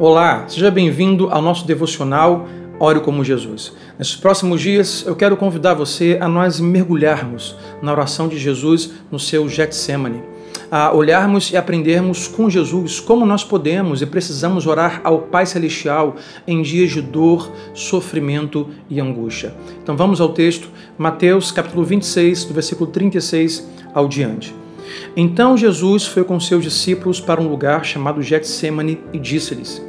Olá, seja bem-vindo ao nosso devocional Ore como Jesus. Nesses próximos dias, eu quero convidar você a nós mergulharmos na oração de Jesus no seu Getsemane, a olharmos e aprendermos com Jesus como nós podemos e precisamos orar ao Pai Celestial em dias de dor, sofrimento e angústia. Então vamos ao texto, Mateus capítulo 26, do versículo 36 ao diante. Então Jesus foi com seus discípulos para um lugar chamado Getsemane e disse-lhes: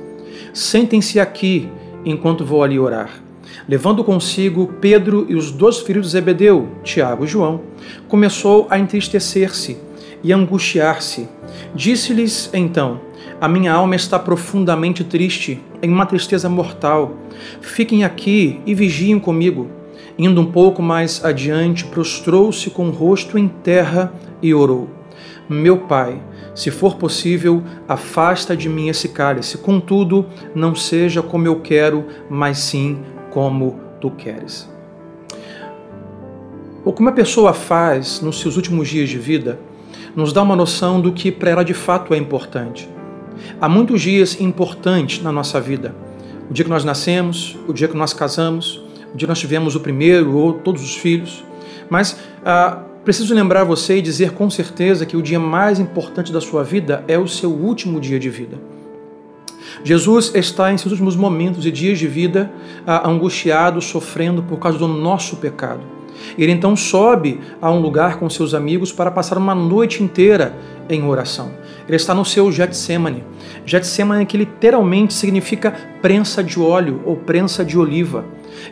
Sentem-se aqui enquanto vou ali orar. Levando consigo Pedro e os dois filhos de Zebedeu, Tiago e João, começou a entristecer-se e angustiar-se. Disse-lhes então: A minha alma está profundamente triste, em uma tristeza mortal. Fiquem aqui e vigiem comigo. Indo um pouco mais adiante, prostrou-se com o rosto em terra e orou: Meu pai, se for possível, afasta de mim esse cálice. Contudo, não seja como eu quero, mas sim como tu queres. O que uma pessoa faz nos seus últimos dias de vida nos dá uma noção do que para ela de fato é importante. Há muitos dias importantes na nossa vida. O dia que nós nascemos, o dia que nós casamos, o dia que nós tivemos o primeiro ou todos os filhos. Mas ah, Preciso lembrar você e dizer com certeza que o dia mais importante da sua vida é o seu último dia de vida. Jesus está em seus últimos momentos e dias de vida angustiado, sofrendo por causa do nosso pecado. Ele então sobe a um lugar com seus amigos para passar uma noite inteira em oração. Ele está no seu Getsemane. Getsemane que literalmente significa prensa de óleo ou prensa de oliva.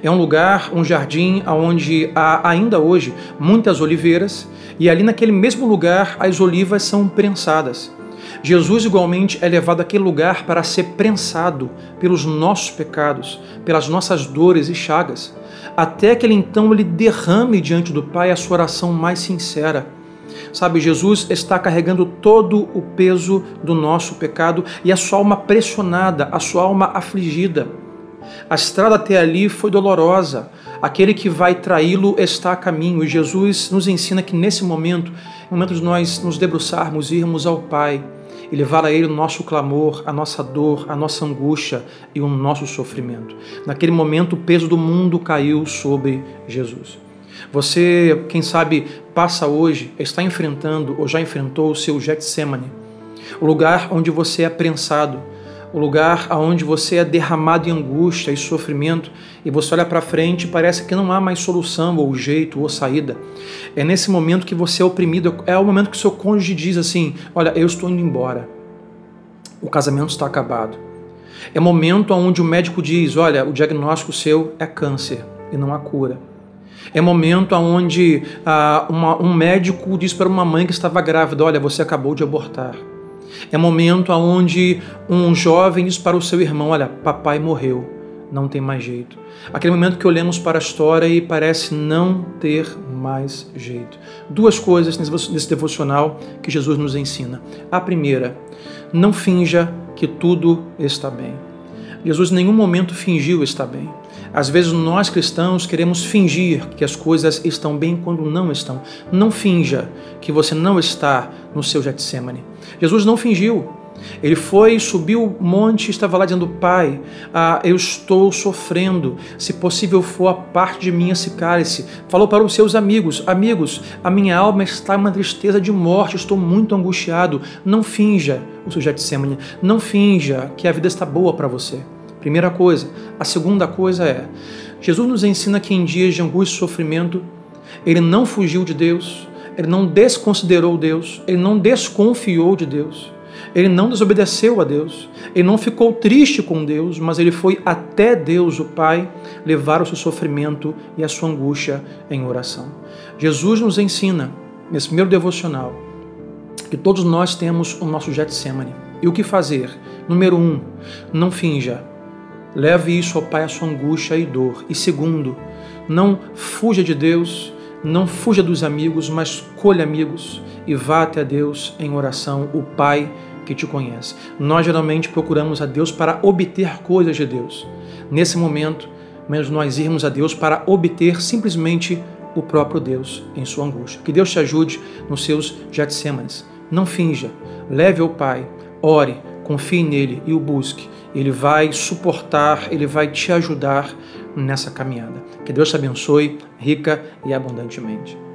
É um lugar, um jardim onde há ainda hoje muitas oliveiras e ali naquele mesmo lugar as olivas são prensadas. Jesus igualmente é levado àquele lugar para ser prensado pelos nossos pecados, pelas nossas dores e chagas, até que ele então ele derrame diante do Pai a sua oração mais sincera. Sabe, Jesus está carregando todo o peso do nosso pecado e a sua alma pressionada, a sua alma afligida. A estrada até ali foi dolorosa. Aquele que vai traí-lo está a caminho. E Jesus nos ensina que nesse momento, é momento de nós nos debruçarmos, irmos ao Pai e levar a Ele o nosso clamor, a nossa dor, a nossa angústia e o nosso sofrimento. Naquele momento, o peso do mundo caiu sobre Jesus. Você, quem sabe, passa hoje, está enfrentando ou já enfrentou o seu Getsemane, o lugar onde você é prensado, o lugar onde você é derramado em angústia e sofrimento e você olha para frente e parece que não há mais solução ou jeito ou saída. É nesse momento que você é oprimido, é o momento que seu cônjuge diz assim: Olha, eu estou indo embora, o casamento está acabado. É momento onde o médico diz: Olha, o diagnóstico seu é câncer e não há cura. É momento onde ah, uma, um médico diz para uma mãe que estava grávida: Olha, você acabou de abortar. É momento onde um jovem diz para o seu irmão: Olha, papai morreu, não tem mais jeito. Aquele momento que olhamos para a história e parece não ter mais jeito. Duas coisas nesse devocional que Jesus nos ensina. A primeira, não finja que tudo está bem. Jesus em nenhum momento fingiu estar bem. Às vezes nós cristãos queremos fingir que as coisas estão bem quando não estão. Não finja que você não está no seu Getsemane. Jesus não fingiu. Ele foi, subiu o monte e estava lá dizendo: Pai, ah, eu estou sofrendo. Se possível for, a parte de mim esse cálice. Falou para os seus amigos: Amigos, a minha alma está em uma tristeza de morte, estou muito angustiado. Não finja o seu Getsemane. Não finja que a vida está boa para você. Primeira coisa. A segunda coisa é: Jesus nos ensina que em dias de angústia e sofrimento, ele não fugiu de Deus, ele não desconsiderou Deus, ele não desconfiou de Deus, ele não desobedeceu a Deus, ele não ficou triste com Deus, mas ele foi até Deus, o Pai, levar o seu sofrimento e a sua angústia em oração. Jesus nos ensina, nesse primeiro devocional, que todos nós temos o nosso Getsemane. E o que fazer? Número um, não finja Leve isso ao Pai, a sua angústia e dor. E segundo, não fuja de Deus, não fuja dos amigos, mas colhe amigos e vá até Deus em oração, o Pai que te conhece. Nós geralmente procuramos a Deus para obter coisas de Deus. Nesse momento, menos nós irmos a Deus para obter simplesmente o próprio Deus em sua angústia. Que Deus te ajude nos seus Getsêmanes. Não finja, leve ao Pai, ore, confie nele e o busque. Ele vai suportar, ele vai te ajudar nessa caminhada. Que Deus te abençoe rica e abundantemente.